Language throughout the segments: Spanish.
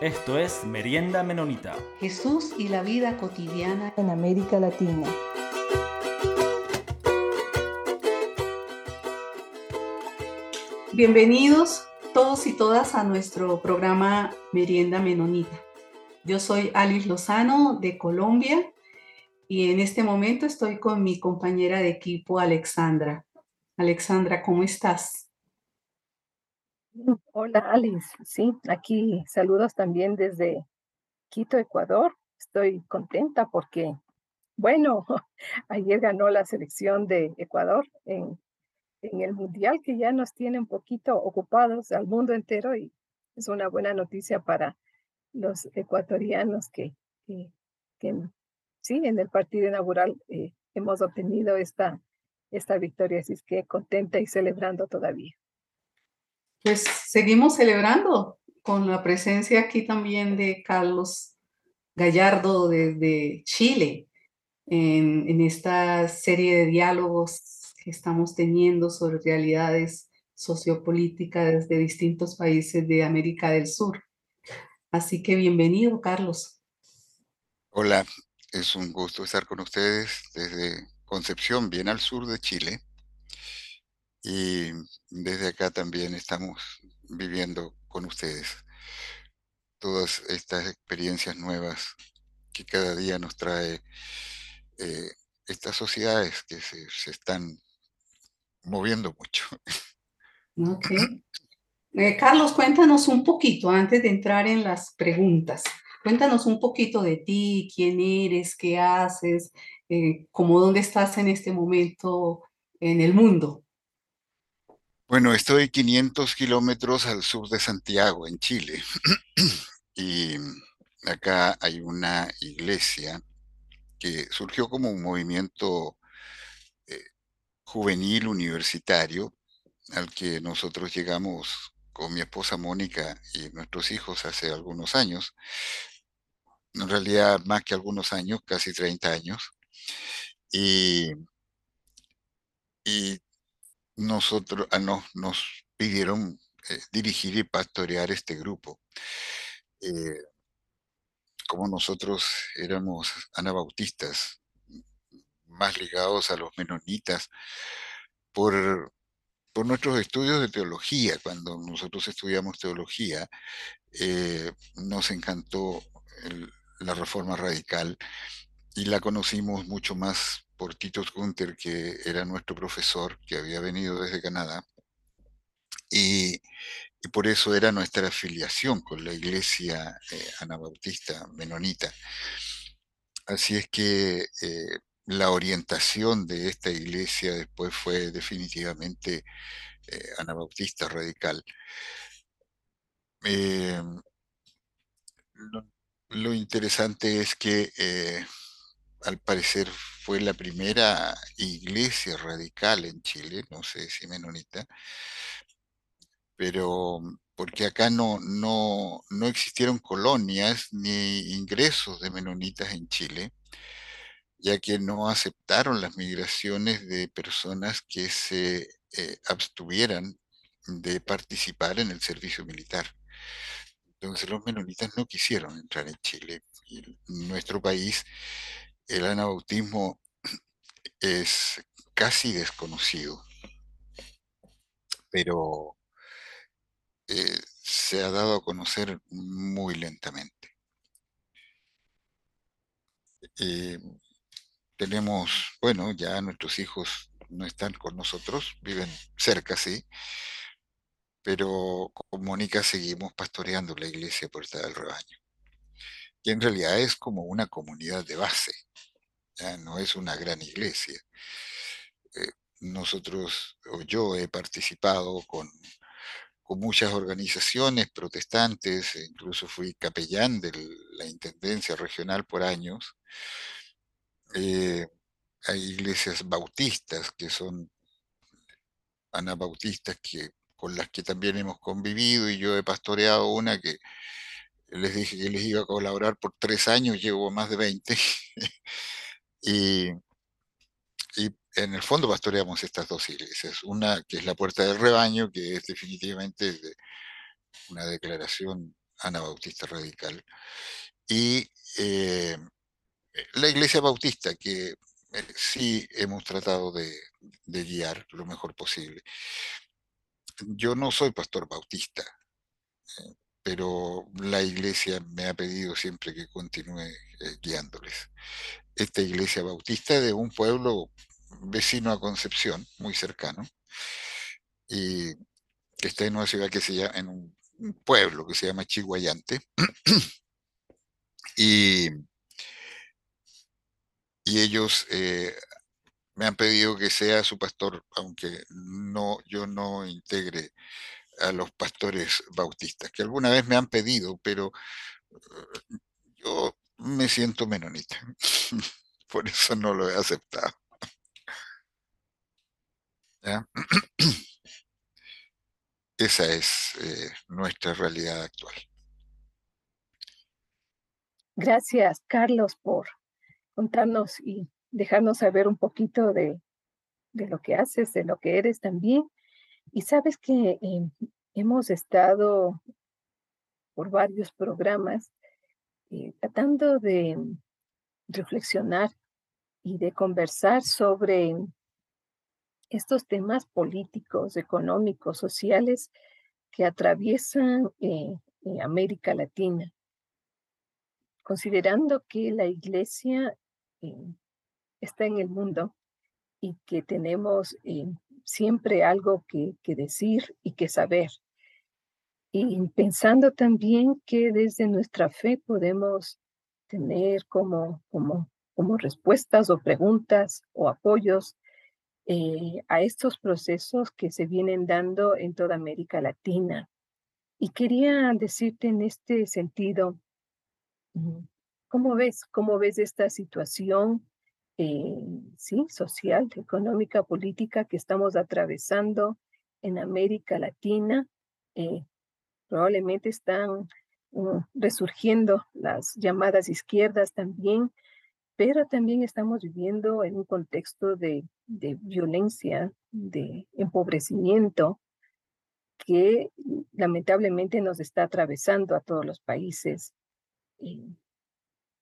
Esto es Merienda Menonita. Jesús y la vida cotidiana en América Latina. Bienvenidos todos y todas a nuestro programa Merienda Menonita. Yo soy Alice Lozano de Colombia y en este momento estoy con mi compañera de equipo Alexandra. Alexandra, ¿cómo estás? Hola Alice, sí, aquí saludos también desde Quito, Ecuador. Estoy contenta porque, bueno, ayer ganó la selección de Ecuador en, el Mundial que ya nos tiene un poquito ocupados al mundo entero y es una buena noticia para los ecuatorianos que, que, sí, en el partido inaugural eh, hemos obtenido esta, esta victoria, así es que contenta y celebrando todavía. Pues seguimos celebrando con la presencia aquí también de Carlos Gallardo desde Chile en, esta serie de diálogos que estamos teniendo sobre realidades sociopolíticas de distintos países de América del Sur. Así que bienvenido, Carlos. Hola, es un gusto estar con ustedes desde Concepción, bien al sur de Chile. Y desde acá también estamos viviendo con ustedes todas estas experiencias nuevas que cada día nos trae eh, estas sociedades que se, están moviendo mucho. Eh, Carlos, cuéntanos un poquito antes de entrar en las preguntas. Cuéntanos un poquito de ti, quién eres, qué haces, eh, cómo dónde estás en este momento en el mundo. Bueno, estoy 500 kilómetros al sur de Santiago, en Chile. y acá hay una iglesia que surgió como un movimiento eh, juvenil universitario al que nosotros llegamos con mi esposa Mónica y nuestros hijos hace algunos años. En realidad, más que algunos años, casi 30 años. Y, y nosotros ah, nos pidieron eh, dirigir y pastorear este grupo. Eh, como nosotros éramos anabautistas, más ligados a los menonitas, por, por nuestros estudios de teología, cuando nosotros estudiamos teología, eh, nos encantó la reforma radical y la conocimos mucho más por Tito Gunther, que era nuestro profesor, que había venido desde Canadá, y, por eso era nuestra afiliación con la iglesia eh, anabautista menonita. Así es que eh, la orientación de esta iglesia después fue definitivamente eh, anabautista radical. lo, interesante es que al parecer fue la primera iglesia radical en Chile, no sé si menonita, pero porque acá no, no, no existieron colonias ni ingresos de menonitas en Chile, ya que no aceptaron las migraciones de personas que se eh, abstuvieran de participar en el servicio militar. Entonces los menonitas no quisieron entrar en Chile nuestro país el anabautismo es casi desconocido, pero eh, se ha dado a conocer muy lentamente. Eh, tenemos, bueno, ya nuestros hijos no están con nosotros, viven cerca, sí, pero con Mónica seguimos pastoreando la iglesia Puerta del Rebaño, que en realidad es como una comunidad de base no es una gran iglesia. Eh, nosotros, o yo he participado con, muchas organizaciones protestantes, e incluso fui capellán de la Intendencia Regional por años. Eh, hay iglesias bautistas que son anabautistas que, con las que también hemos convivido y yo he pastoreado una que les dije que les iba a colaborar por tres años, llevo más de 20. Y, en el fondo pastoreamos estas dos iglesias. Una que es la puerta del rebaño, que es definitivamente una declaración Anabautista Radical, y eh, la Iglesia Bautista, que eh, sí hemos tratado de, guiar lo mejor posible. Yo no soy pastor bautista, eh, pero la iglesia me ha pedido siempre que continúe guiándoles. Esta iglesia bautista de un pueblo vecino a Concepción, muy cercano, y que está en una ciudad que se llama, en un pueblo que se llama Chihuayante. y, y ellos eh, me han pedido que sea su pastor, aunque no, yo no integre a los pastores bautistas, que alguna vez me han pedido, pero eh, yo me siento menonita. Por eso no lo he aceptado. Esa es eh, nuestra realidad actual. Gracias, Carlos, por contarnos y dejarnos saber un poquito de, lo que haces, de lo que eres también. Y sabes que em, hemos estado por varios programas eh, tratando de reflexionar y de conversar sobre estos temas políticos, económicos, sociales que atraviesan eh, eh, América Latina, considerando que la iglesia está en el mundo y que tenemos siempre algo que decir y que saber. Y pensando también que desde nuestra fe podemos tener como, como, como respuestas o preguntas o apoyos eh, a estos procesos que se vienen dando en toda América Latina. Y quería decirte en este sentido, mm, ¿cómo ves? ¿Cómo ves esta situación eh, sí, social, económica, política que estamos atravesando en América Latina? Eh, probablemente están mm, resurgiendo las llamadas izquierdas también, pero también estamos viviendo en un contexto de, violencia, de empobrecimiento, que lamentablemente nos está atravesando a todos los países.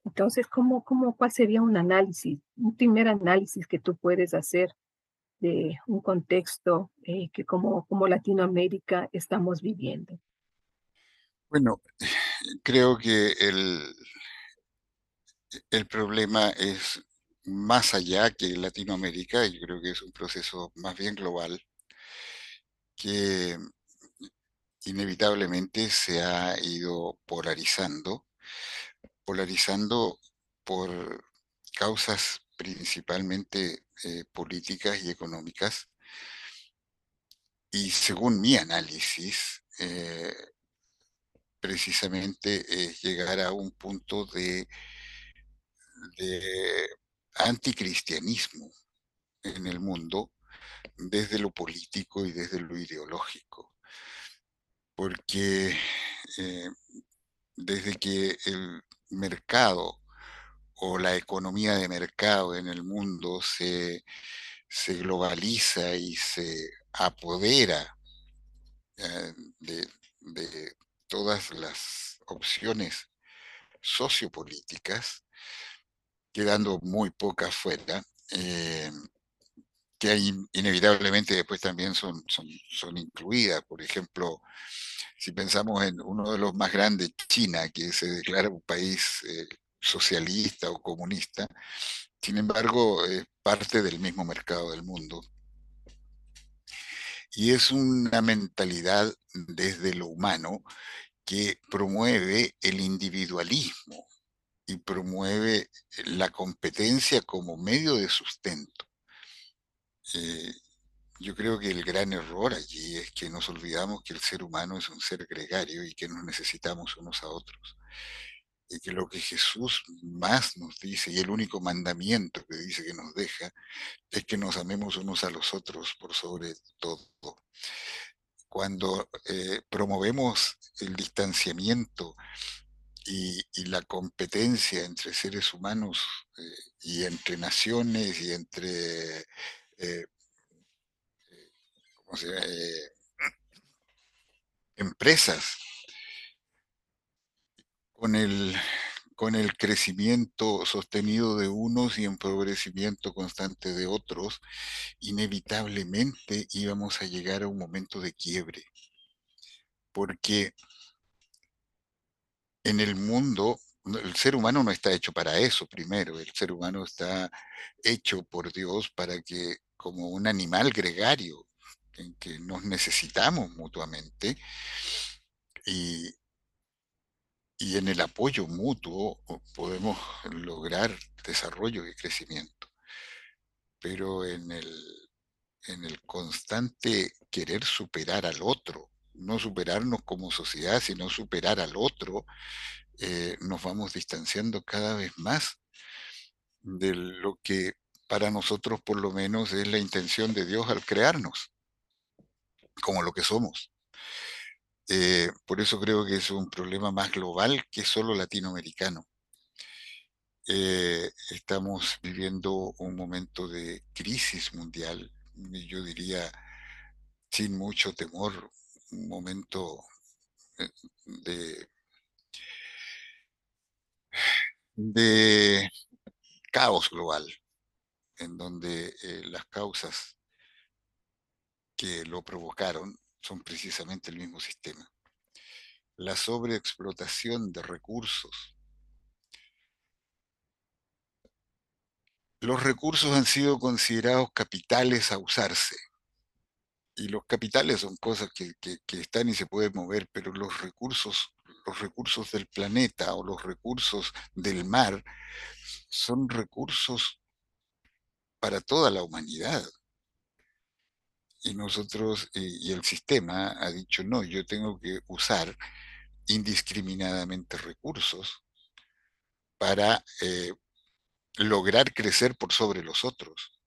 Entonces, ¿cómo, cómo, ¿cuál sería un análisis, un primer análisis que tú puedes hacer de un contexto eh, que como, como Latinoamérica estamos viviendo? Bueno, creo que el, el problema es más allá que Latinoamérica, yo creo que es un proceso más bien global que inevitablemente se ha ido polarizando, polarizando por causas principalmente eh, políticas y económicas. Y según mi análisis, eh, precisamente es llegar a un punto de anticristianismo en el mundo desde lo político y desde lo ideológico. Porque eh, desde que el mercado o la economía de mercado en el mundo se, globaliza y se apodera eh, de todas las opciones sociopolíticas, quedando muy pocas fuera, eh, que inevitablemente después también son, son, incluidas. Por ejemplo, si pensamos en uno de los más grandes, China, que se declara un país eh, socialista o comunista, sin embargo, es parte del mismo mercado del mundo. Y es una mentalidad desde lo humano que promueve el individualismo, y promueve la competencia como medio de sustento. Eh, yo creo que el gran error allí es que nos olvidamos que el ser humano es un ser gregario y que nos necesitamos unos a otros. Y que lo que Jesús más nos dice, y el único mandamiento que dice que nos deja, es que nos amemos unos a los otros por sobre todo. Cuando eh, promovemos el distanciamiento y, la competencia entre seres humanos eh, y entre naciones y entre eh, empresas con el, con el crecimiento sostenido de unos y empobrecimiento constante de otros, inevitablemente íbamos a llegar a un momento de quiebre. Porque en el mundo, el ser humano no está hecho para eso primero, el ser humano está hecho por Dios para que como un animal gregario, en que nos necesitamos mutuamente y, y en el apoyo mutuo podemos lograr desarrollo y crecimiento. Pero en el, en el constante querer superar al otro, no superarnos como sociedad, sino superar al otro, eh, nos vamos distanciando cada vez más de lo que para nosotros por lo menos es la intención de Dios al crearnos, como lo que somos. Eh, por eso creo que es un problema más global que solo latinoamericano. Eh, estamos viviendo un momento de crisis mundial, yo diría sin mucho temor, un momento eh, de, de caos global, en donde las causas que lo provocaron son precisamente el mismo sistema. La sobreexplotación de recursos. Los recursos han sido considerados capitales a usarse. Y los capitales son cosas que, están y se pueden mover, pero los recursos, los recursos del planeta o los recursos del mar son recursos para toda la humanidad y nosotros, eh, y el sistema ha dicho, no, yo tengo que usar indiscriminadamente recursos para eh, lograr crecer por sobre los otros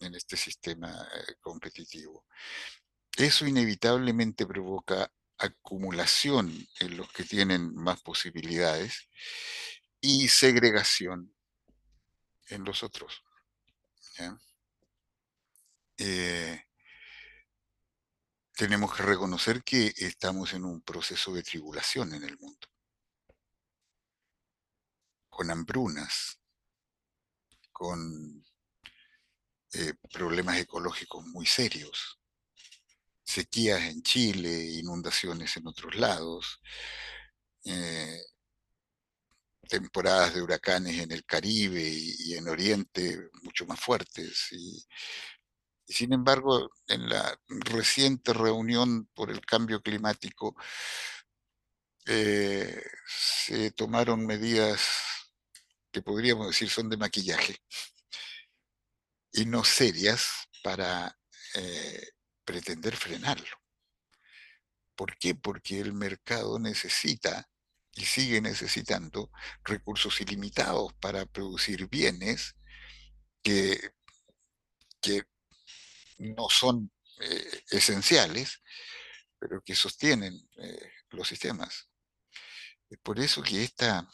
en este sistema eh, competitivo. Eso inevitablemente provoca acumulación en los que tienen más posibilidades y segregación en los otros. Tenemos que reconocer que estamos en un proceso de tribulación en el mundo, con hambrunas, con eh, problemas ecológicos muy serios, sequías en Chile, inundaciones en otros lados, eh, temporadas de huracanes en el Caribe y, en Oriente mucho más fuertes y y sin embargo, en la reciente reunión por el cambio climático, eh, se tomaron medidas que podríamos decir son de maquillaje y no serias para eh, pretender frenarlo. ¿Por qué? Porque el mercado necesita y sigue necesitando recursos ilimitados para producir bienes que, que no son eh, esenciales, pero que sostienen eh, los sistemas. Es por eso que esta,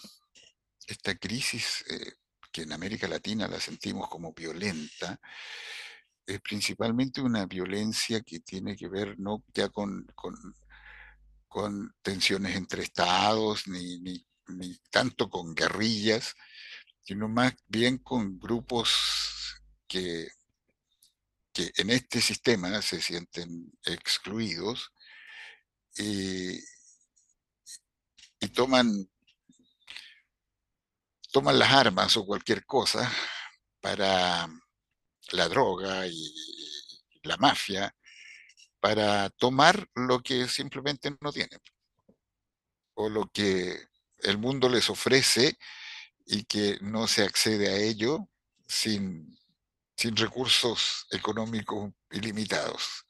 esta crisis, eh, que en América Latina la sentimos como violenta, es principalmente una violencia que tiene que ver no ya con, con, tensiones entre estados, ni, ni, ni tanto con guerrillas, sino más bien con grupos que que en este sistema se sienten excluidos y, toman, toman las armas o cualquier cosa para la droga y la mafia, para tomar lo que simplemente no tienen o lo que el mundo les ofrece y que no se accede a ello sin sin recursos económicos ilimitados.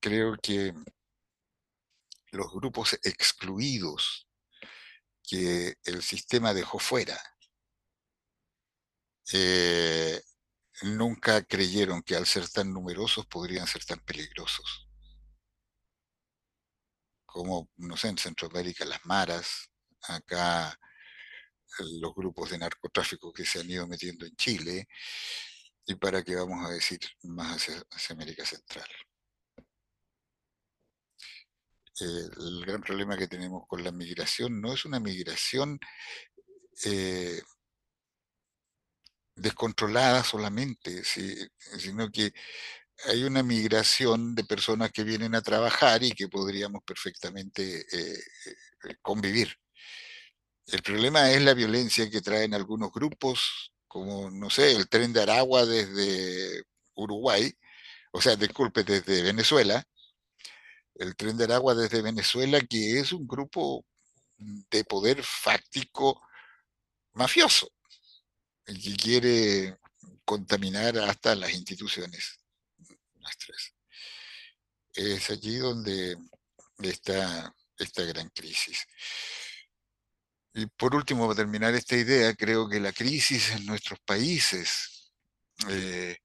Creo que los grupos excluidos que el sistema dejó fuera eh, nunca creyeron que al ser tan numerosos podrían ser tan peligrosos. Como, no sé, en Centroamérica las maras, acá los grupos de narcotráfico que se han ido metiendo en Chile y para que vamos a decir más hacia, América Central. el gran problema que tenemos con la migración no es una migración eh, descontrolada solamente, sino que hay una migración de personas que vienen a trabajar y que podríamos perfectamente eh, eh, convivir. El problema es la violencia que traen algunos grupos, como, no sé, el tren de Aragua desde Uruguay, o sea, disculpe, desde Venezuela, el tren de Aragua desde Venezuela, que es un grupo de poder fáctico mafioso, que quiere contaminar hasta las instituciones nuestras. Es allí donde está esta gran crisis. Y por último, para terminar esta idea, creo que la crisis en nuestros países eh,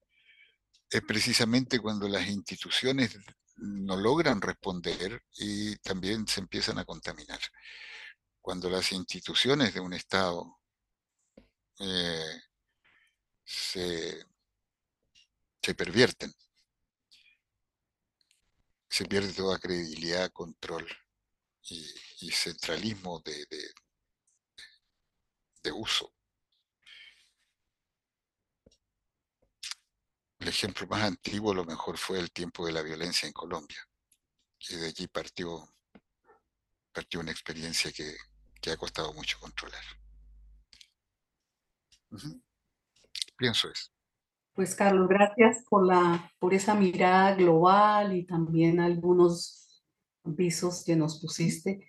es precisamente cuando las instituciones no logran responder y también se empiezan a contaminar. Cuando las instituciones de un Estado eh, se, pervierten, se pierde toda credibilidad, control y, centralismo de uso. El ejemplo más antiguo a lo mejor fue el tiempo de la violencia en Colombia. Y de allí partió, partió una experiencia que, ha costado mucho controlar. Pienso eso. Pues Carlos, gracias por, la, por esa mirada global y también algunos visos que nos pusiste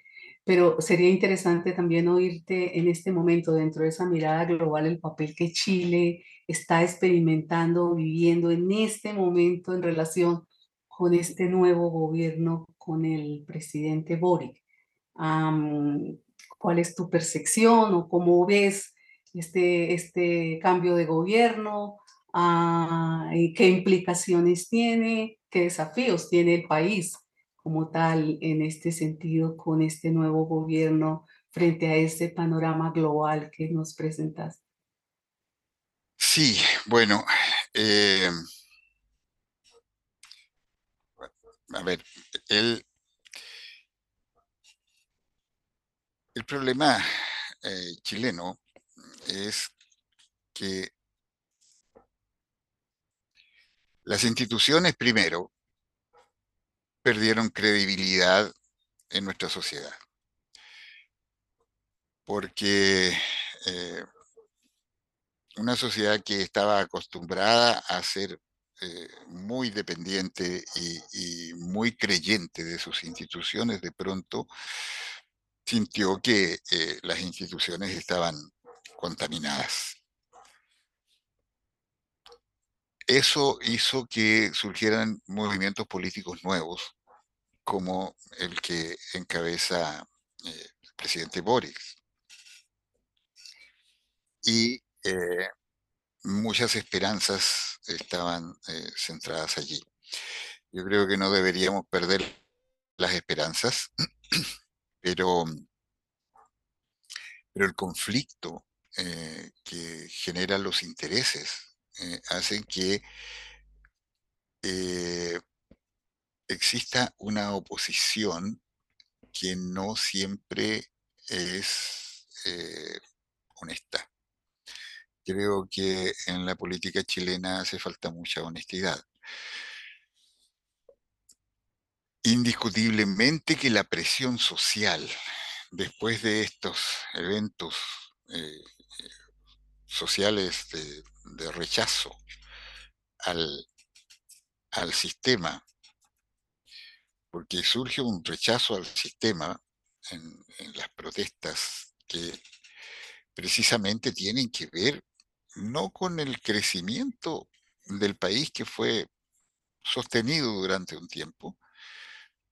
pero sería interesante también oírte en este momento, dentro de esa mirada global, el papel que Chile está experimentando, viviendo en este momento en relación con este nuevo gobierno, con el presidente Boric. ¿Cuál es tu percepción o cómo ves este, este cambio de gobierno? Ah, ¿Qué implicaciones tiene? ¿Qué desafíos tiene el país? Como tal en este sentido con este nuevo gobierno frente a este panorama global que nos presentas? Sí, bueno, eh, a ver, el, el problema eh, chileno es que las instituciones primero perdieron credibilidad en nuestra sociedad. Porque eh, una sociedad que estaba acostumbrada a ser eh, muy dependiente y, muy creyente de sus instituciones, de pronto sintió que eh, las instituciones estaban contaminadas. Eso hizo que surgieran movimientos políticos nuevos, como el que encabeza eh, el presidente Boris. Y eh, muchas esperanzas estaban eh, centradas allí. Yo creo que no deberíamos perder las esperanzas, pero, pero el conflicto que genera los intereses hacen que exista una oposición que no siempre es eh, honesta. Creo que en la política chilena hace falta mucha honestidad. Indiscutiblemente que la presión social después de estos eventos eh, sociales de, rechazo al, al sistema porque surge un rechazo al sistema en, las protestas que precisamente tienen que ver no con el crecimiento del país que fue sostenido durante un tiempo,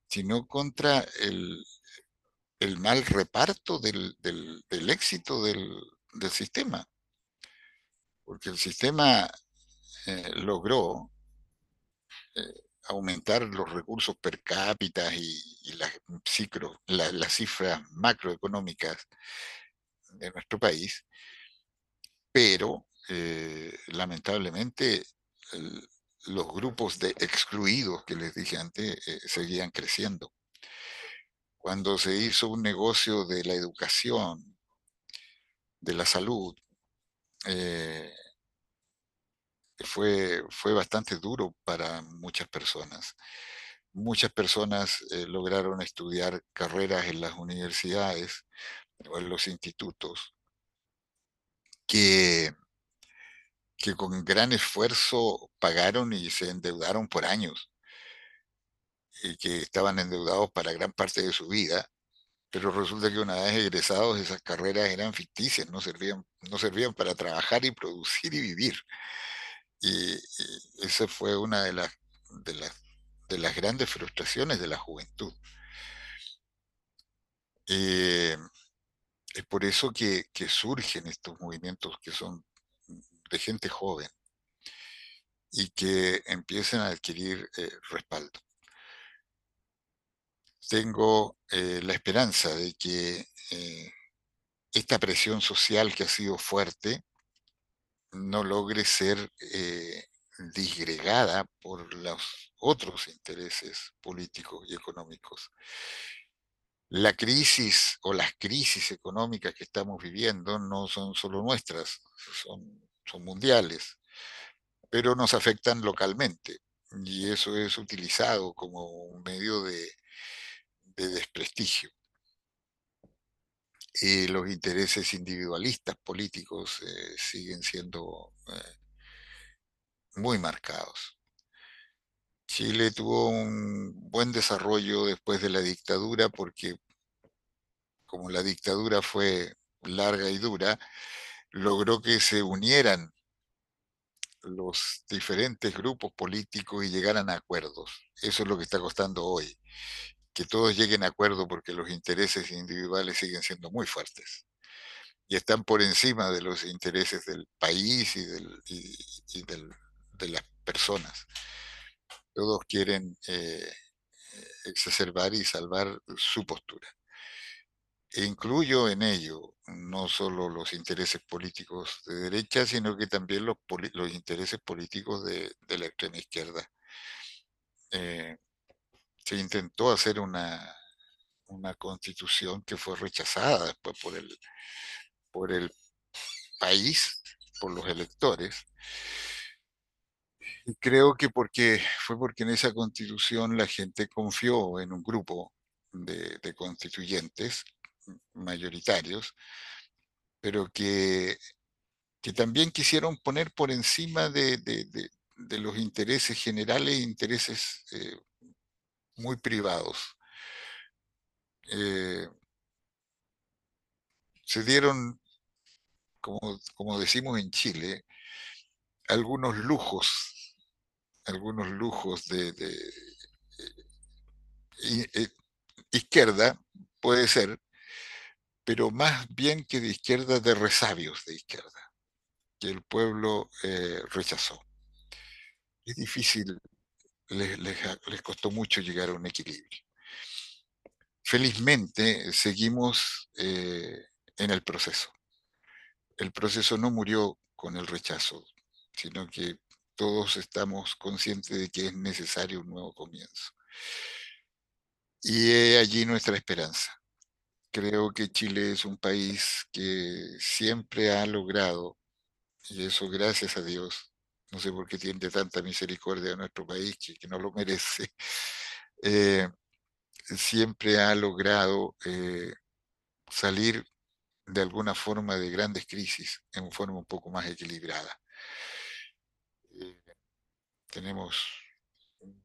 sino contra el, mal reparto del, éxito del, sistema. Porque el sistema eh, logró eh, aumentar los recursos per cápita y, las, las cifras macroeconómicas de nuestro país, pero eh, lamentablemente los grupos de excluidos que les dije antes seguían creciendo. cuando se hizo un negocio de la educación, de la salud, eh, fue, fue bastante duro para muchas personas. Muchas personas eh, lograron estudiar carreras en las universidades o en los institutos que, que con gran esfuerzo pagaron y se endeudaron por años y que estaban endeudados para gran parte de su vida, pero resulta que una vez egresados esas carreras eran ficticias, no servían, no servían para trabajar y producir y vivir. Y, esa fue una de las, de, las, de las grandes frustraciones de la juventud. Eh, es por eso que, surgen estos movimientos que son de gente joven y que empiezan a adquirir eh, respaldo. Tengo eh, la esperanza de que esta presión social que ha sido fuerte no logre ser eh, disgregada por los otros intereses políticos y económicos. La crisis o las crisis económicas que estamos viviendo no son solo nuestras, son, son mundiales, pero nos afectan localmente y eso es utilizado como un medio de, de desprestigio. Y los intereses individualistas políticos eh, siguen siendo eh, muy marcados. Chile tuvo un buen desarrollo después de la dictadura porque como la dictadura fue larga y dura, logró que se unieran los diferentes grupos políticos y llegaran a acuerdos. Eso es lo que está costando hoy que todos lleguen a acuerdo porque los intereses individuales siguen siendo muy fuertes y están por encima de los intereses del país y, de las personas. Todos quieren eh, exacerbar y salvar su postura. E incluyo en ello no solo los intereses políticos de derecha, sino que también los, los intereses políticos de, la extrema izquierda. Eh, se intentó hacer una, una constitución que fue rechazada después por el, por el país, por los electores. Y creo que porque, fue porque en esa constitución la gente confió en un grupo de, constituyentes mayoritarios, pero que, que, también quisieron poner por encima de, los intereses generales e intereses eh, muy privados. Eh, se dieron, como, como, decimos en Chile, algunos lujos, algunos lujos de, eh, izquierda, puede ser, pero más bien que de izquierda, de resabios de izquierda, que el pueblo eh, rechazó. Es difícil les, costó mucho llegar a un equilibrio. Felizmente seguimos eh, en el proceso. El proceso no murió con el rechazo, sino que todos estamos conscientes de que es necesario un nuevo comienzo. Y he allí nuestra esperanza. Creo que Chile es un país que siempre ha logrado, y eso gracias a Dios, no sé por qué tiene tanta misericordia a nuestro país, que, no lo merece, eh, siempre ha logrado eh, salir de alguna forma de grandes crisis en forma un poco más equilibrada. Eh, tenemos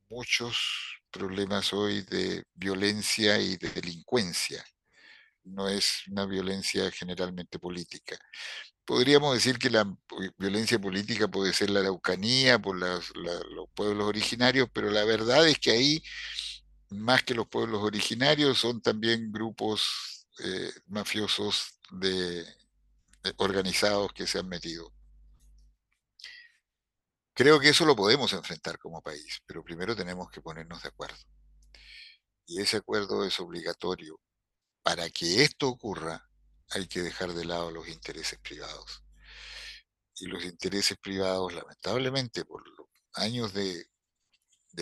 muchos problemas hoy de violencia y de delincuencia. No es una violencia generalmente política podríamos decir que la violencia política puede ser la Araucanía por los pueblos originarios, pero la verdad es que ahí, más que los pueblos originarios, son también grupos eh, mafiosos de, organizados que se han metido. Creo que eso lo podemos enfrentar como país, pero primero tenemos que ponernos de acuerdo. Y ese acuerdo es obligatorio. Para que esto ocurra, hay que dejar de lado los intereses privados. Y los intereses privados, lamentablemente, por los años de,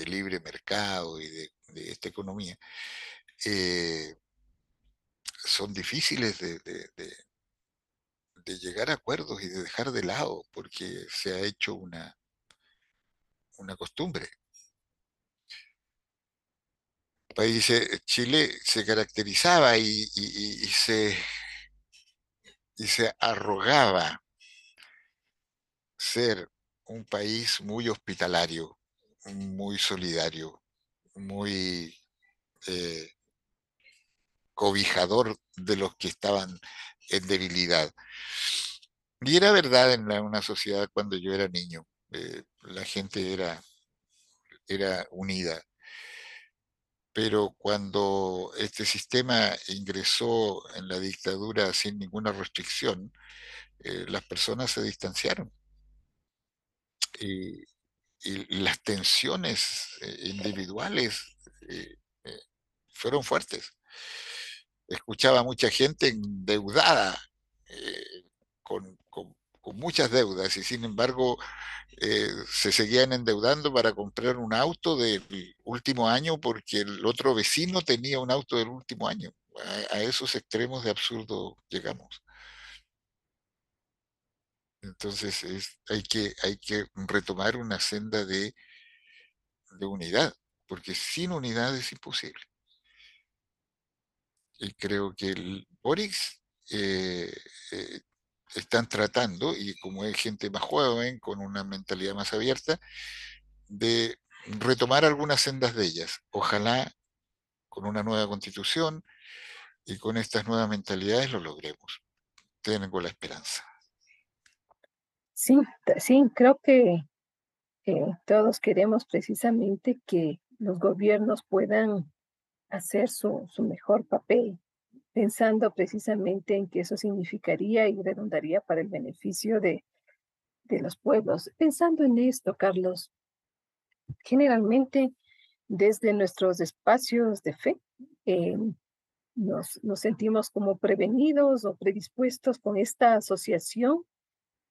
libre mercado y de, esta economía, eh, son difíciles de, de llegar a acuerdos y de dejar de lado, porque se ha hecho una, una costumbre. El país, eh, Chile se caracterizaba y, se, y se arrogaba ser un país muy hospitalario, muy solidario, muy eh, cobijador de los que estaban en debilidad. Y era verdad en una sociedad cuando yo era niño. Eh, la gente era, era unida. Pero cuando este sistema ingresó en la dictadura sin ninguna restricción, eh, las personas se distanciaron. Y, las tensiones eh, individuales fueron fuertes. Escuchaba mucha gente endeudada, con, muchas deudas, y sin embargo eh, se seguían endeudando para comprar un auto del último año porque el otro vecino tenía un auto del último año. A, esos extremos de absurdo llegamos. Entonces hay, que, hay que retomar una senda de, de unidad, porque sin unidad es imposible. Y creo que el Boris eh, eh, están tratando, y como es gente más joven, con una mentalidad más abierta, de retomar algunas sendas de ellas. Ojalá con una nueva constitución y con estas nuevas mentalidades lo logremos. Tengo la esperanza. Sí, sí, creo que todos queremos precisamente que los gobiernos puedan hacer su, su mejor papel pensando precisamente en que eso significaría y redundaría para el beneficio de, de los pueblos. Pensando en esto, Carlos, generalmente desde nuestros espacios de fe eh, nos, nos, sentimos como prevenidos o predispuestos con esta asociación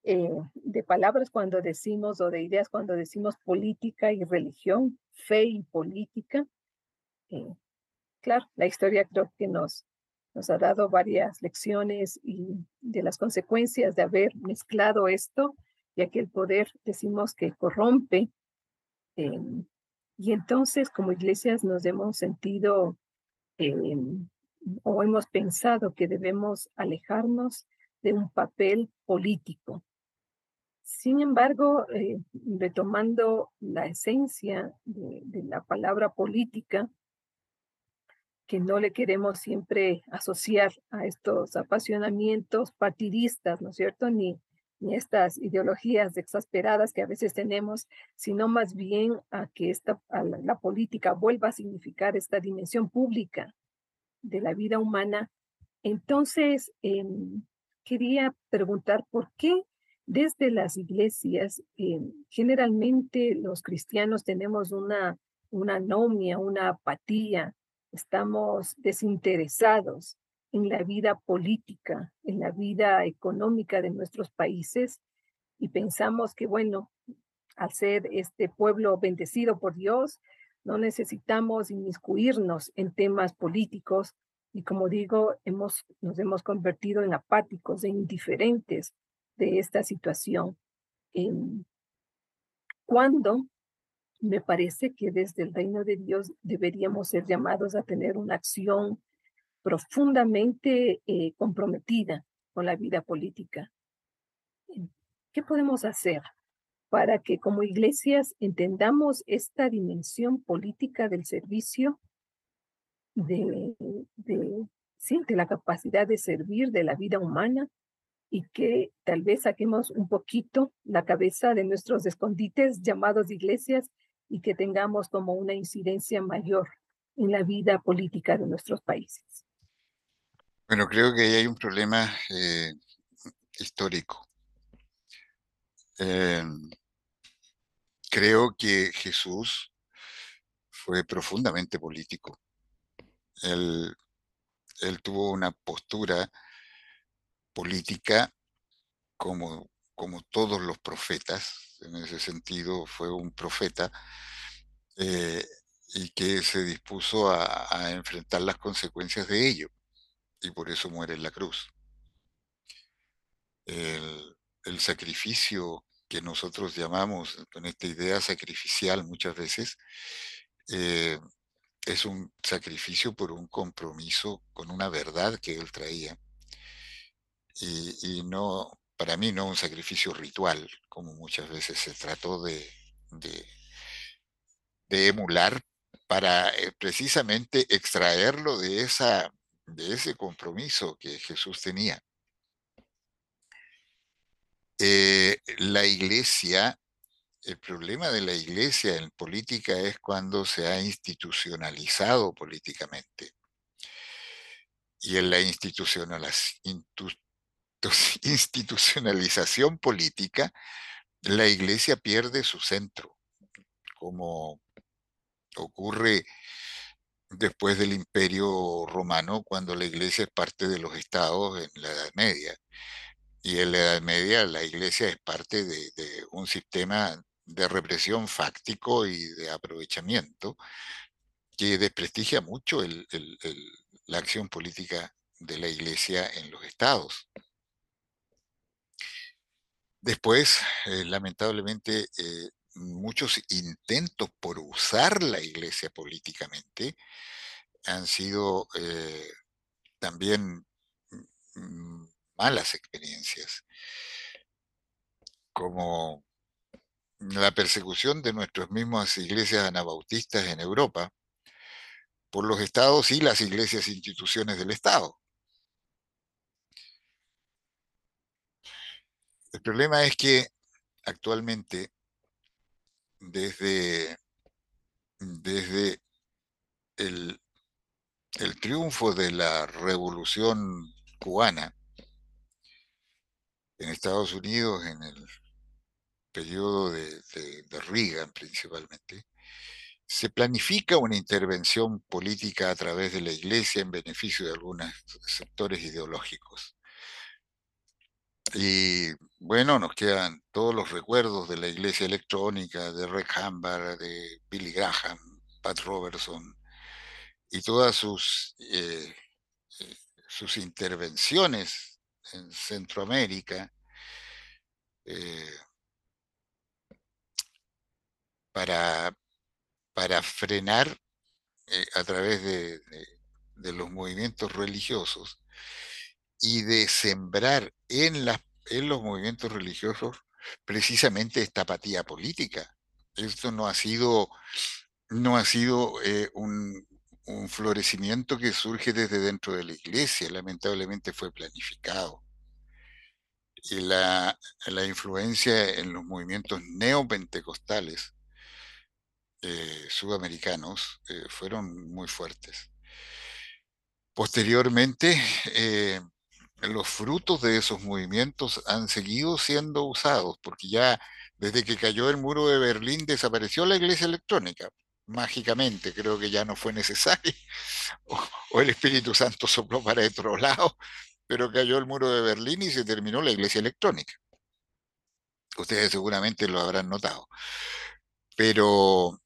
eh, de palabras cuando decimos o de ideas cuando decimos política y religión, fe y política. Eh, claro, la historia creo que nos, nos ha dado varias lecciones y de las consecuencias de haber mezclado esto, ya que el poder decimos que corrompe. Em, y entonces como iglesias nos hemos sentido em, o hemos pensado que debemos alejarnos de un papel político. Sin embargo, eh, retomando la esencia de la palabra política, que no le queremos siempre asociar a estos apasionamientos partidistas, ¿no es cierto? Ni, ni estas ideologías exasperadas que a veces tenemos, sino más bien a que esta, la, política vuelva a significar esta dimensión pública de la vida humana. Entonces, em, quería preguntar por qué desde las iglesias em, generalmente los cristianos tenemos una, una anomia, una apatía estamos desinteresados en la vida política, en la vida económica de nuestros países y pensamos que, bueno, al ser este pueblo bendecido por Dios, no necesitamos inmiscuirnos en temas políticos y como digo, hemos, nos hemos convertido en apáticos, e indiferentes de esta situación. cuando me parece que desde el reino de Dios deberíamos ser llamados a tener una acción profundamente eh, comprometida con la vida política. ¿Qué podemos hacer para que como iglesias entendamos esta dimensión política del servicio, de, de, de la capacidad de servir de la vida humana y que tal vez saquemos un poquito la cabeza de nuestros escondites llamados iglesias y que tengamos como una incidencia mayor en la vida política de nuestros países. Bueno, creo que hay un problema eh, histórico. Eh, creo que Jesús fue profundamente político. Él, él tuvo una postura política como, como todos los profetas, en ese sentido fue un profeta eh, y que se dispuso a, enfrentar las consecuencias de ello. y por eso muere en la cruz. El, sacrificio que nosotros llamamos, con esta idea sacrificial muchas veces, eh, es un sacrificio por un compromiso con una verdad que él traía. Y, no, para mí no un sacrificio ritual, como muchas veces se trató de, de, emular para eh, precisamente extraerlo de, esa, de ese compromiso que Jesús tenía. Eh, la iglesia el problema de la iglesia en política es cuando se ha institucionalizado políticamente. Y en la institucionalización política, la iglesia pierde su centro, como ocurre después del imperio romano, cuando la iglesia es parte de los estados en la Edad Media. Y en la Edad Media la iglesia es parte de, un sistema de represión fáctico y de aprovechamiento que desprestigia mucho la acción política de la Iglesia en los estados. Después, eh, lamentablemente, eh, muchos intentos por usar la Iglesia políticamente han sido eh, también mm, malas experiencias, como la persecución de nuestras mismas iglesias anabautistas en Europa por los estados y las iglesias e instituciones del Estado. El problema es que actualmente, desde, desde el, el triunfo de la revolución cubana en Estados Unidos en el periodo de, de, Reagan principalmente, se planifica una intervención política a través de la Iglesia en beneficio de algunos sectores ideológicos. Y bueno, nos quedan todos los recuerdos de la Iglesia electrónica, de Rick Hamber, de Billy Graham, Pat Robertson, y todas sus, eh, eh, sus intervenciones en Centroamérica, eh, para, para frenar a través de, los movimientos religiosos y de sembrar en, los movimientos religiosos precisamente esta apatía política. Esto no ha sido, no ha sido eh, un, un florecimiento que surge desde dentro de la iglesia, lamentablemente fue planificado. Y la, la influencia en los movimientos neopentecostales eh, sudamericanos eh, fueron muy fuertes. Posteriormente, los frutos de esos movimientos han seguido siendo usados, porque ya desde que cayó el muro de Berlín desapareció la iglesia electrónica. Mágicamente, creo que ya no fue necesario, o, el Espíritu Santo sopló para otro lado, pero cayó el muro de Berlín y se terminó la iglesia electrónica. Ustedes seguramente lo habrán notado. Pero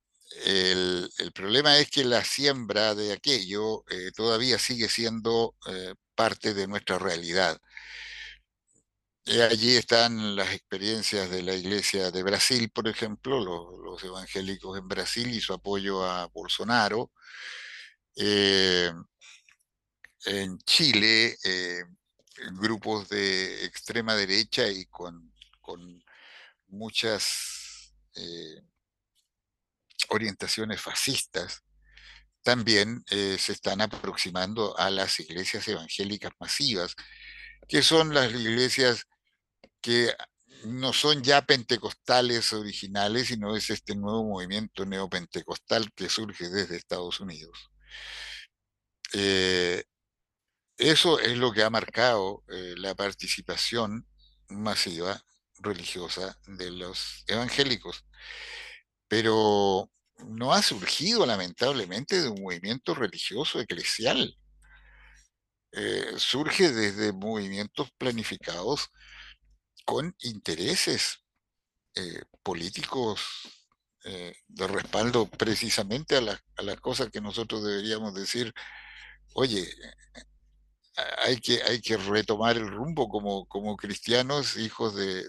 el, problema es que la siembra de aquello eh, todavía sigue siendo eh, parte de nuestra realidad. Y allí están las experiencias de la iglesia de Brasil, por ejemplo, los, evangélicos en Brasil y su apoyo a Bolsonaro. Eh, en Chile, grupos de extrema derecha y con muchas orientaciones fascistas también eh, se están aproximando a las iglesias evangélicas masivas, que son las iglesias que no son ya pentecostales originales, sino es este nuevo movimiento neopentecostal que surge desde Estados Unidos. Eh, eso es lo que ha marcado eh, la participación masiva religiosa de los evangélicos. Pero no ha surgido lamentablemente de un movimiento religioso eclesial. Eh, surge desde movimientos planificados con intereses eh, políticos eh, de respaldo precisamente a, las cosas que nosotros deberíamos decir, oye, hay que, hay que retomar el rumbo como, como cristianos, hijos de,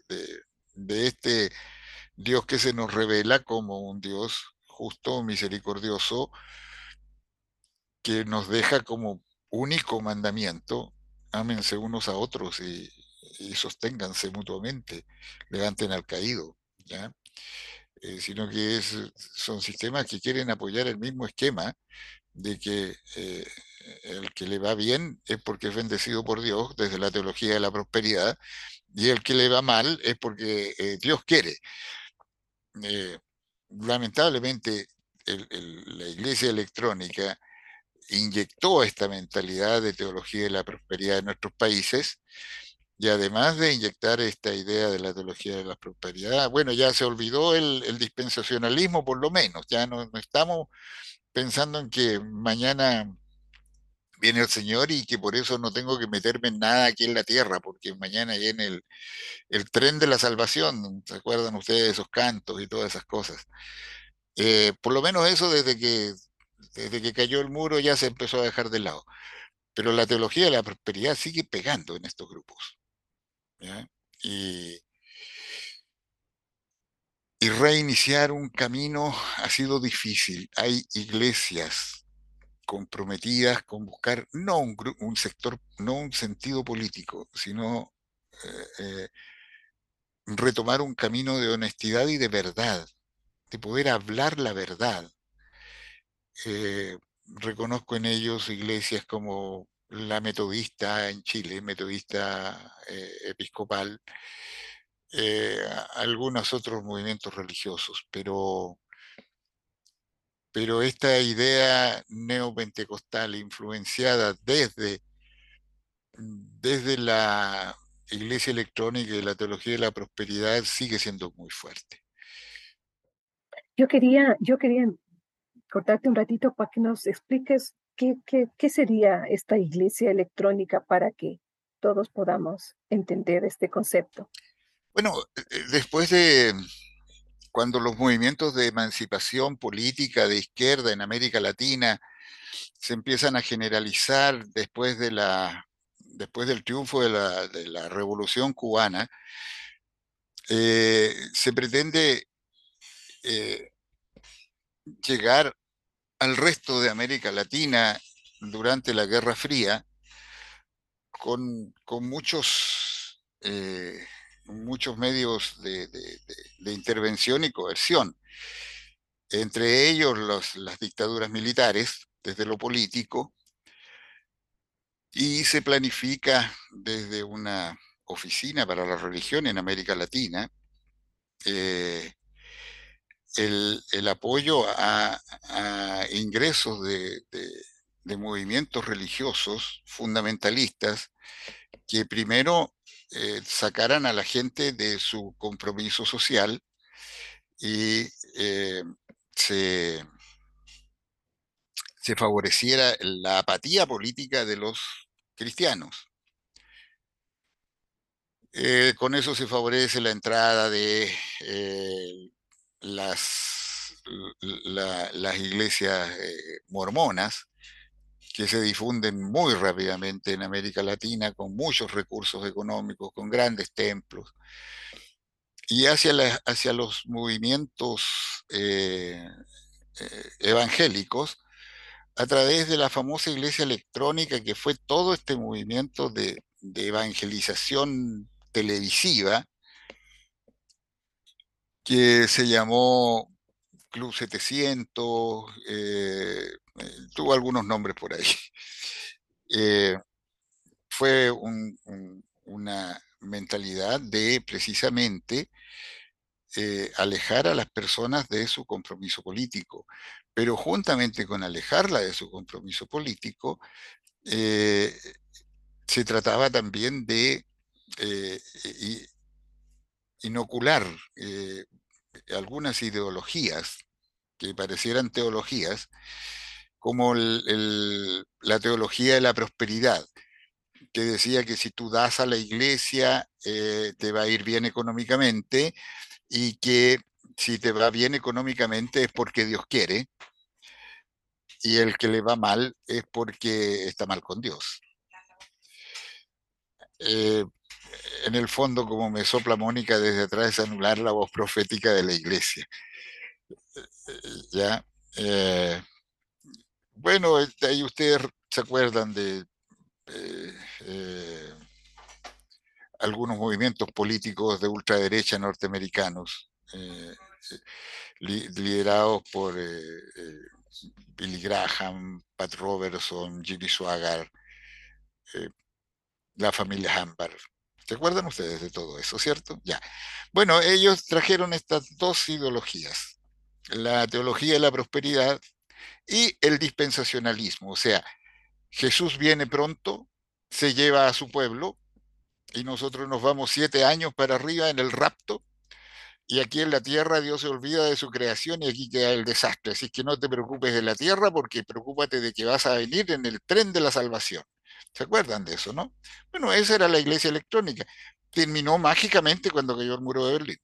de este Dios que se nos revela como un Dios justo, misericordioso, que nos deja como único mandamiento, ámense unos a otros y, sosténganse mutuamente, levanten al caído. Eh, sino que son sistemas que quieren apoyar el mismo esquema de que eh, el que le va bien es porque es bendecido por Dios desde la teología de la prosperidad y el que le va mal es porque eh, Dios quiere. Lamentablemente la iglesia electrónica inyectó esta mentalidad de teología de la prosperidad en nuestros países y además de inyectar esta idea de la teología de la prosperidad, bueno, ya se olvidó el, dispensacionalismo por lo menos, ya no, estamos pensando en que mañana viene el Señor y que por eso no tengo que meterme en nada aquí en la tierra, porque mañana viene el, el tren de la salvación, ¿se acuerdan ustedes de esos cantos y todas esas cosas? Eh, por lo menos eso desde que desde que cayó el muro ya se empezó a dejar de lado. Pero la teología de la prosperidad sigue pegando en estos grupos. Y, y reiniciar un camino ha sido difícil. Hay iglesias comprometidas con buscar no un, sector, no un sentido político, sino eh, eh, retomar un camino de honestidad y de verdad, de poder hablar la verdad, eh, reconozco en ellos iglesias como la metodista en Chile, metodista episcopal, algunos otros movimientos religiosos, pero, pero esta idea neopentecostal influenciada desde, desde la iglesia electrónica y la teología de la prosperidad sigue siendo muy fuerte. Yo quería, yo quería cortarte un ratito para que nos expliques qué, qué, sería esta iglesia electrónica para que todos podamos entender este concepto. Bueno, eh, después de cuando los movimientos de emancipación política de izquierda en América Latina se empiezan a generalizar después, de la, después del triunfo de la, de la revolución cubana, eh, se pretende llegar al resto de América Latina durante la Guerra Fría con, muchos, eh, muchos medios de, intervención y coerción, entre ellos las dictaduras militares desde lo político, y se planifica desde una oficina para la religión en América Latina, eh, el, apoyo a, ingresos de, movimientos religiosos fundamentalistas que primero eh, sacaran a la gente de su compromiso social y eh, se, favoreciera la apatía política de los cristianos. Eh, con eso se favorece la entrada de las, las iglesias mormonas, que se difunden muy rápidamente en América Latina con muchos recursos económicos, con grandes templos, y hacia, hacia los movimientos eh, eh, evangélicos a través de la famosa iglesia electrónica, que fue todo este movimiento de evangelización televisiva, que se llamó Club 700, eh, eh, tuvo algunos nombres por ahí. Eh, fue una mentalidad de precisamente alejar a las personas de su compromiso político, pero juntamente con alejarla de su compromiso político, se trataba también de inocular algunas ideologías que parecieran teologías, como la teología de la prosperidad, que decía que si tú das a la iglesia eh, te va a ir bien económicamente y que si te va bien económicamente es porque Dios quiere y el que le va mal es porque está mal con Dios. eh, en el fondo, como me sopla Mónica desde atrás, es anular la voz profética de la iglesia. ¿Ya? Eh, bueno, ahí ustedes se acuerdan de eh, algunos movimientos políticos de ultraderecha norteamericanos, liderados por Billy Graham, Pat Robertson, Jimmy Swaggart, la familia Hamber. ¿Se acuerdan ustedes de todo eso, cierto? Ya. Bueno, ellos trajeron estas dos ideologías, la teología de la prosperidad y el dispensacionalismo, o sea, Jesús viene pronto, se lleva a su pueblo y nosotros nos vamos siete años para arriba en el rapto y aquí en la tierra Dios se olvida de su creación y aquí queda el desastre. Así que no te preocupes de la tierra porque preocúpate de que vas a venir en el tren de la salvación. ¿Se acuerdan de eso, no? Bueno, esa era la iglesia electrónica. Terminó mágicamente cuando cayó el muro de Berlín.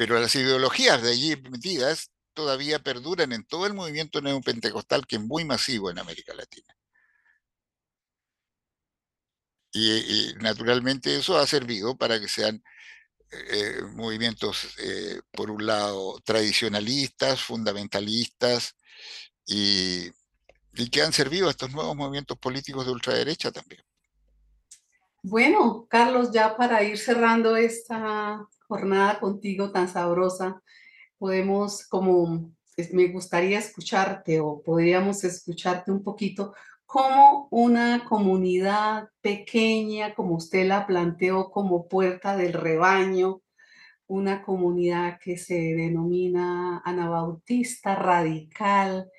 Pero las ideologías de allí metidas todavía perduran en todo el movimiento neopentecostal que es muy masivo en América Latina. Y, naturalmente eso ha servido para que sean eh, movimientos, eh, por un lado, tradicionalistas, fundamentalistas y, y que han servido a estos nuevos movimientos políticos de ultraderecha también. Bueno, Carlos, ya para ir cerrando esta jornada contigo tan sabrosa, podemos, como me gustaría escucharte o podríamos escucharte un poquito, como una comunidad pequeña, como usted la planteó, como puerta del rebaño, una comunidad que se denomina anabautista radical,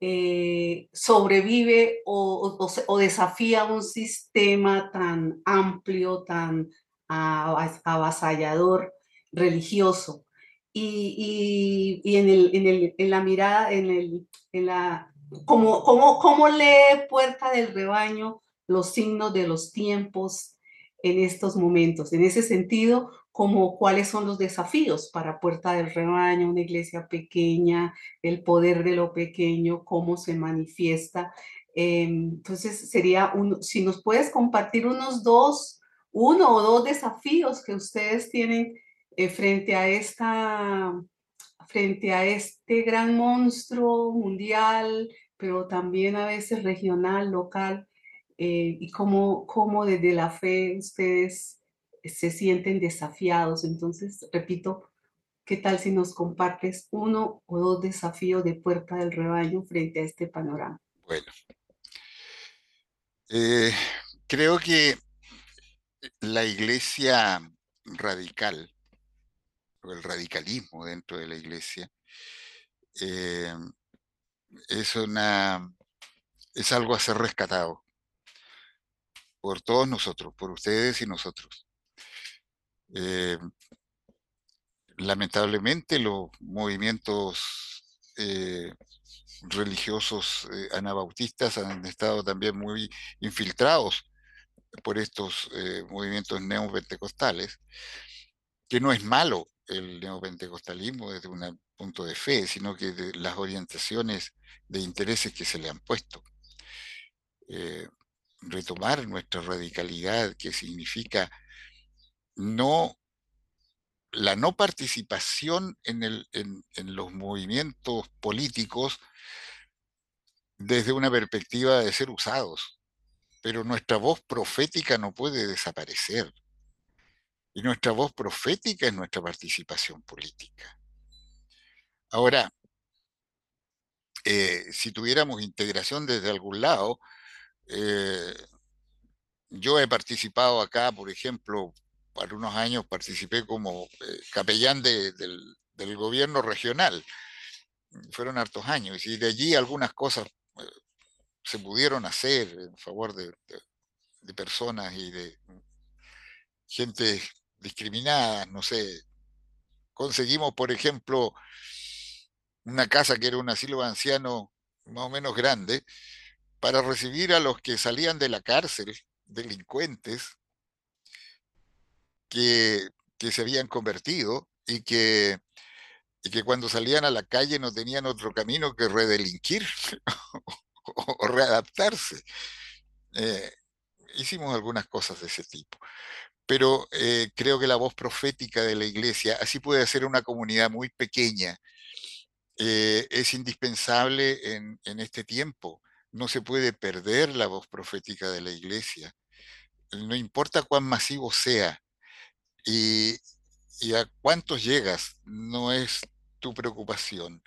eh, sobrevive o, desafía un sistema tan amplio, tan avasallador, religioso. Y, en, el, en, la mirada, en, el, en la, como, como, como lee Puerta del Rebaño los signos de los tiempos en estos momentos. En ese sentido, como cuáles son los desafíos para Puerta del Rebaño, una iglesia pequeña, el poder de lo pequeño, cómo se manifiesta. Em, entonces, sería, un, si nos puedes compartir unos dos, uno o dos desafíos que ustedes tienen eh, frente a esta frente a este gran monstruo mundial, pero también a veces regional, local, eh, y cómo, cómo desde la fe ustedes se sienten desafiados. Entonces, repito, ¿qué tal si nos compartes uno o dos desafíos de puerta del rebaño frente a este panorama? Bueno, eh, creo que la iglesia radical, o el radicalismo dentro de la iglesia, eh, es una es algo a ser rescatado por todos nosotros, por ustedes y nosotros. Eh, lamentablemente los movimientos eh, religiosos eh, anabautistas han estado también muy infiltrados por estos movimientos neopentecostales, que no es malo el neopentecostalismo desde un punto de fe, sino que las orientaciones de intereses que se le han puesto. retomar nuestra radicalidad, que significa no la no participación en, el, en, los movimientos políticos desde una perspectiva de ser usados. Pero nuestra voz profética no puede desaparecer. Y nuestra voz profética es nuestra participación política. Ahora, eh, si tuviéramos integración desde algún lado, eh, yo he participado acá, por ejemplo, por unos años participé como eh, capellán del, gobierno regional. Fueron hartos años y de allí algunas cosas eh, se pudieron hacer en favor de, personas y de gente discriminada, no sé. Conseguimos, por ejemplo, una casa que era un asilo de ancianos más o menos grande, para recibir a los que salían de la cárcel, delincuentes, que, se habían convertido y que, que cuando salían a la calle no tenían otro camino que redelinquir o, readaptarse. Eh, hicimos algunas cosas de ese tipo. Pero eh, creo que la voz profética de la iglesia, así puede ser una comunidad muy pequeña, eh, es indispensable en, este tiempo. No se puede perder la voz profética de la iglesia. No importa cuán masivo sea y, a cuántos llegas, no es tu preocupación.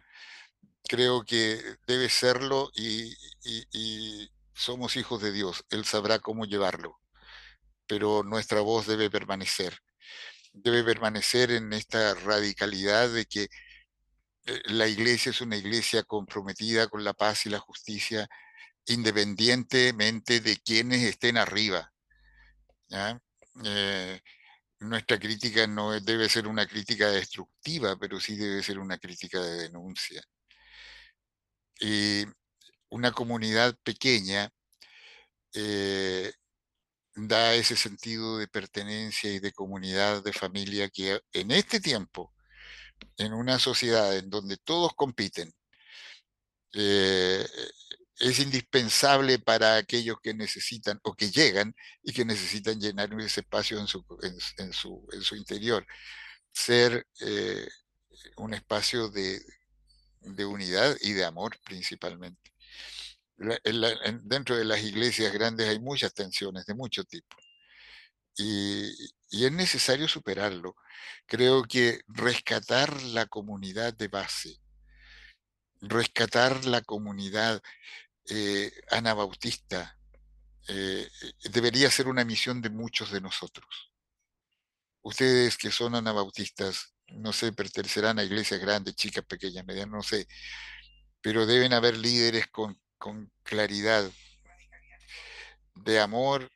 Creo que debe serlo y, somos hijos de Dios. Él sabrá cómo llevarlo, pero nuestra voz debe permanecer. Debe permanecer en esta radicalidad de que eh, la iglesia es una iglesia comprometida con la paz y la justicia, independientemente de quienes estén arriba. Eh, nuestra crítica no debe ser una crítica destructiva, pero sí debe ser una crítica de denuncia. Y una comunidad pequeña eh, da ese sentido de pertenencia y de comunidad, de familia que en este tiempo en una sociedad en donde todos compiten, eh, es indispensable para aquellos que necesitan o que llegan y que necesitan llenar ese espacio en su, interior. Ser eh, un espacio de, unidad y de amor principalmente. dentro de las iglesias grandes hay muchas tensiones de mucho tipo. Y es necesario superarlo. Creo que rescatar la comunidad de base, rescatar la comunidad eh, anabautista, eh, debería ser una misión de muchos de nosotros. Ustedes que son anabautistas, no sé, pertenecerán a iglesias grandes, chicas, pequeñas, medianas, no sé, pero deben haber líderes con, con claridad de amor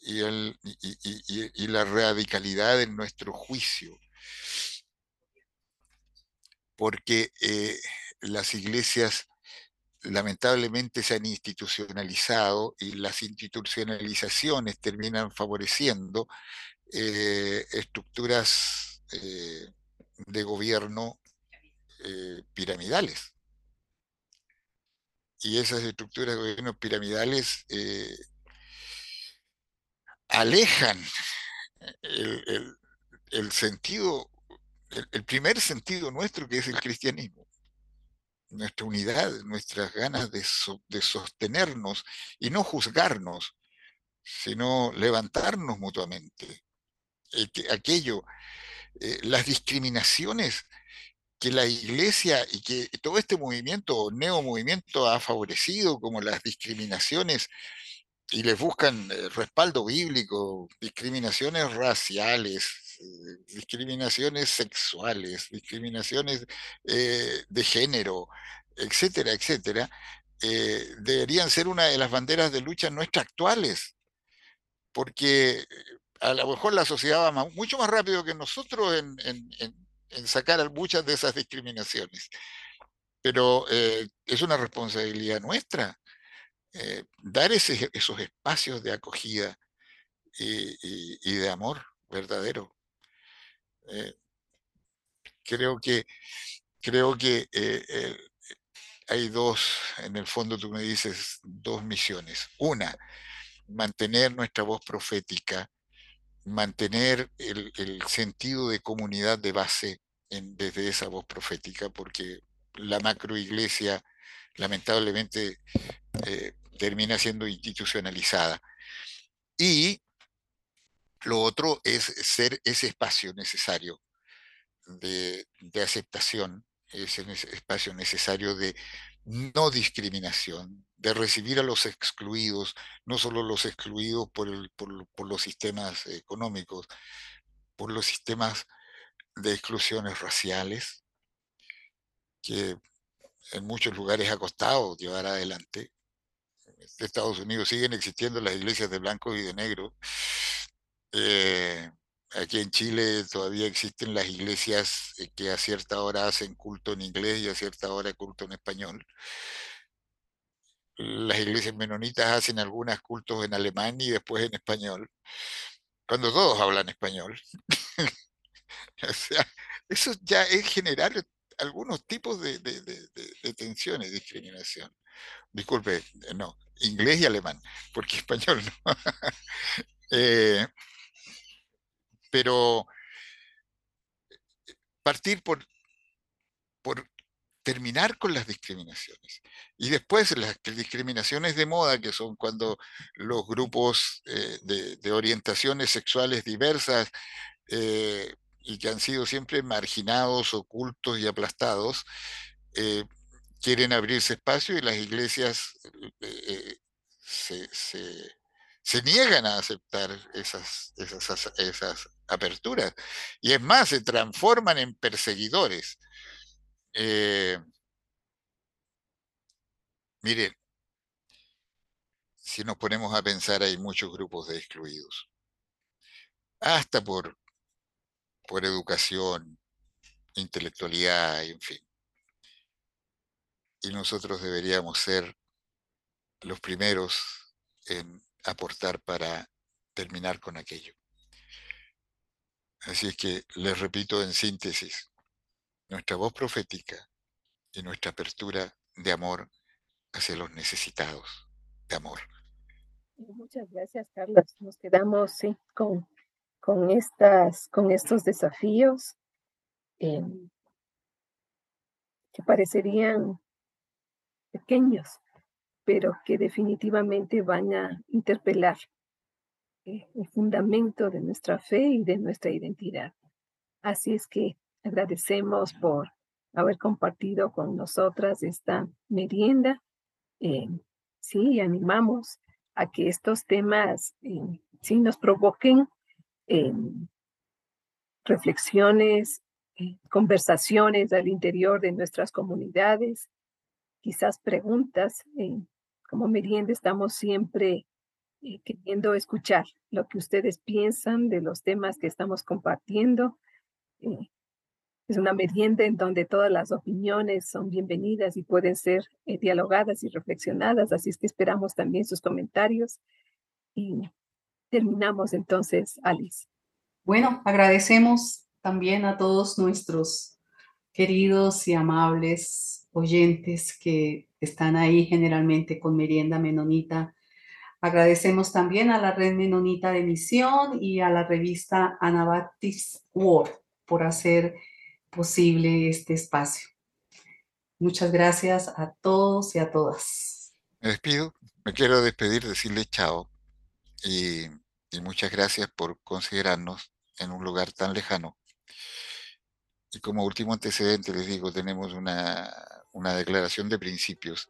y, la radicalidad en nuestro juicio. Porque eh, las iglesias lamentablemente se han institucionalizado y las institucionalizaciones terminan favoreciendo eh, estructuras eh, de gobierno piramidales. Y esas estructuras de gobierno piramidales alejan el, sentido, el, primer sentido nuestro que es el cristianismo, nuestra unidad, nuestras ganas de, sostenernos y no juzgarnos, sino levantarnos mutuamente. aquello, eh, las discriminaciones que la iglesia y que todo este movimiento, neomovimiento ha favorecido, como las discriminaciones y les buscan eh, respaldo bíblico, discriminaciones raciales, discriminaciones sexuales, discriminaciones eh, de género, etcétera, etcétera, deberían ser una de las banderas de lucha nuestras actuales, porque a lo mejor la sociedad va mucho más rápido que nosotros en, sacar muchas de esas discriminaciones, pero es una responsabilidad nuestra eh, dar esos espacios de acogida y, de amor verdadero. Eh, creo que, creo que eh, hay dos, en el fondo tú me dices, dos misiones. Una, mantener nuestra voz profética, mantener el, sentido de comunidad de base desde esa voz profética, porque la macroiglesia lamentablemente termina siendo institucionalizada. Y lo otro es ser ese espacio necesario de, aceptación, ese espacio necesario de no discriminación, de recibir a los excluidos, no solo los excluidos por, los sistemas económicos, por los sistemas de exclusiones raciales, que en muchos lugares ha costado llevar adelante, de Estados Unidos siguen existiendo las iglesias de blanco y de negro. Eh, aquí en Chile todavía existen las iglesias eh, que a cierta hora hacen culto en inglés y a cierta hora culto en español. Las iglesias menonitas hacen algunos cultos en alemán y después en español, cuando todos hablan español. o sea, eso ya es generar algunos tipos de, y discriminación. disculpe, no, inglés y alemán, porque español no. Eh, pero partir por, por terminar con las discriminaciones. Y después las discriminaciones de moda, que son cuando los grupos eh, de, orientaciones sexuales diversas eh, y que han sido siempre marginados, ocultos y aplastados, eh, quieren abrirse espacio y las iglesias se, niegan a aceptar esas, esas, esas aperturas. Y es más, se transforman en perseguidores. Eh, mire, si nos ponemos a pensar, hay muchos grupos de excluidos, hasta por, por educación, intelectualidad, en fin. Y nosotros deberíamos ser los primeros en aportar para terminar con aquello. Así es que les repito en síntesis, nuestra voz profética y nuestra apertura de amor hacia los necesitados de amor. Muchas gracias, Carlos. Nos quedamos con, con, estas, con estos desafíos em, que parecerían pequeños, pero que definitivamente van a interpelar eh, el fundamento de nuestra fe y de nuestra identidad. Así es que agradecemos por haber compartido con nosotras esta merienda. Eh, sí, animamos a que estos temas eh, sí nos provoquen reflexiones, conversaciones al interior de nuestras comunidades, quizás preguntas. como merienda estamos siempre eh, queriendo escuchar lo que ustedes piensan de los temas que estamos compartiendo. Eh, es una merienda en donde todas las opiniones son bienvenidas y pueden ser eh, dialogadas y reflexionadas, así es que esperamos también sus comentarios. Y terminamos entonces, Alice. Bueno, agradecemos también a todos nuestros queridos y amables oyentes que están ahí generalmente con Merienda Menonita Agradecemos también a la Red Menonita de Misión y a la revista Anabaptist World por hacer posible este espacio. Muchas gracias a todos y a todas. Me despido, me quiero despedir, decirle chao y, muchas gracias por considerarnos en un lugar tan lejano. Y como último antecedente les digo, tenemos una una declaración de principios,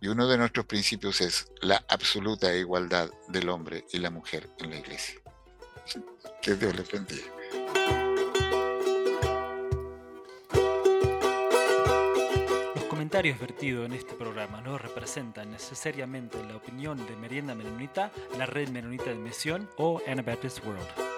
y uno de nuestros principios es la absoluta igualdad del hombre y la mujer en la iglesia. Que Dios les bendiga. Comentarios vertidos en este programa no representan necesariamente la opinión de Merienda Menonita, la Red Menonita de Misión o Anabaptist World.